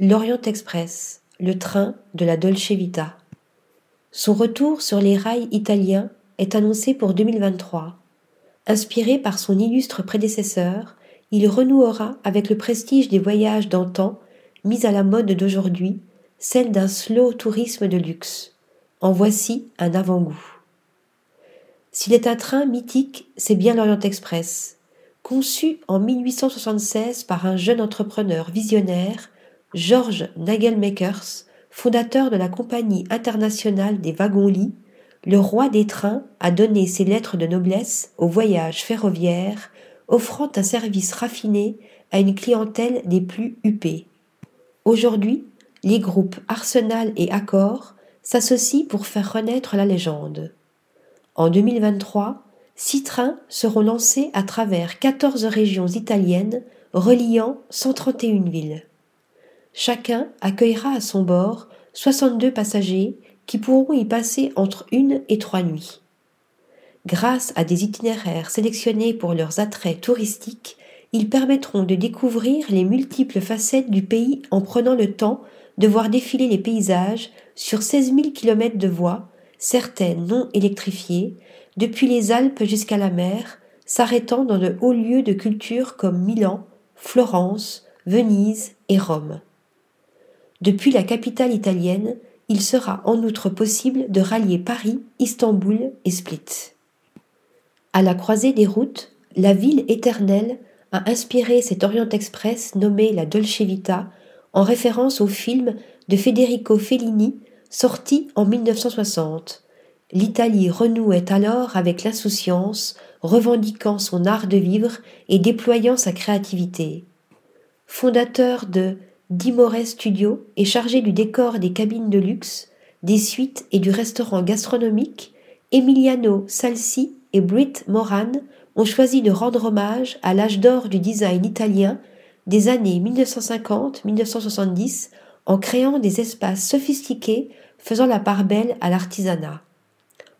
l'Orient Express, le train de la Dolce Vita. Son retour sur les rails italiens est annoncé pour 2023. Inspiré par son illustre prédécesseur, il renouera avec le prestige des voyages d'antan, mis à la mode d'aujourd'hui, celle d'un slow tourisme de luxe. En voici un avant-goût. S'il est un train mythique, c'est bien l'Orient Express. Conçu en 1876 par un jeune entrepreneur visionnaire, George Nagelmakers, fondateur de la Compagnie internationale des wagons-lits, le roi des trains a donné ses lettres de noblesse au voyage ferroviaire, offrant un service raffiné à une clientèle des plus huppées. Aujourd'hui, les groupes Arsenal et Accor s'associent pour faire renaître la légende. En 2023, six trains seront lancés à travers 14 régions italiennes reliant 131 villes. Chacun accueillera à son bord 62 passagers qui pourront y passer entre une et trois nuits. Grâce à des itinéraires sélectionnés pour leurs attraits touristiques, ils permettront de découvrir les multiples facettes du pays en prenant le temps de voir défiler les paysages sur 16 000 km de voies, certaines non électrifiées, depuis les Alpes jusqu'à la mer, s'arrêtant dans de hauts lieux de culture comme Milan, Florence, Venise et Rome. Depuis la capitale italienne, il sera en outre possible de rallier Paris, Istanbul et Split. À la croisée des routes, la ville éternelle a inspiré cet Orient Express nommé la Dolce Vita en référence au film de Federico Fellini sorti en 1960. L'Italie renouait alors avec l'insouciance, revendiquant son art de vivre et déployant sa créativité. Fondateur de Dimore Studio et chargé du décor des cabines de luxe, des suites et du restaurant gastronomique, Emiliano Salsi et Britt Moran ont choisi de rendre hommage à l'âge d'or du design italien des années 1950-1970 en créant des espaces sophistiqués faisant la part belle à l'artisanat.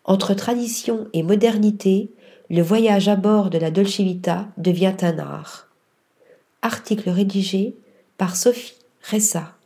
Entre tradition et modernité, le voyage à bord de la Dolce Vita devient un art. Article rédigé par Sophie Ressa.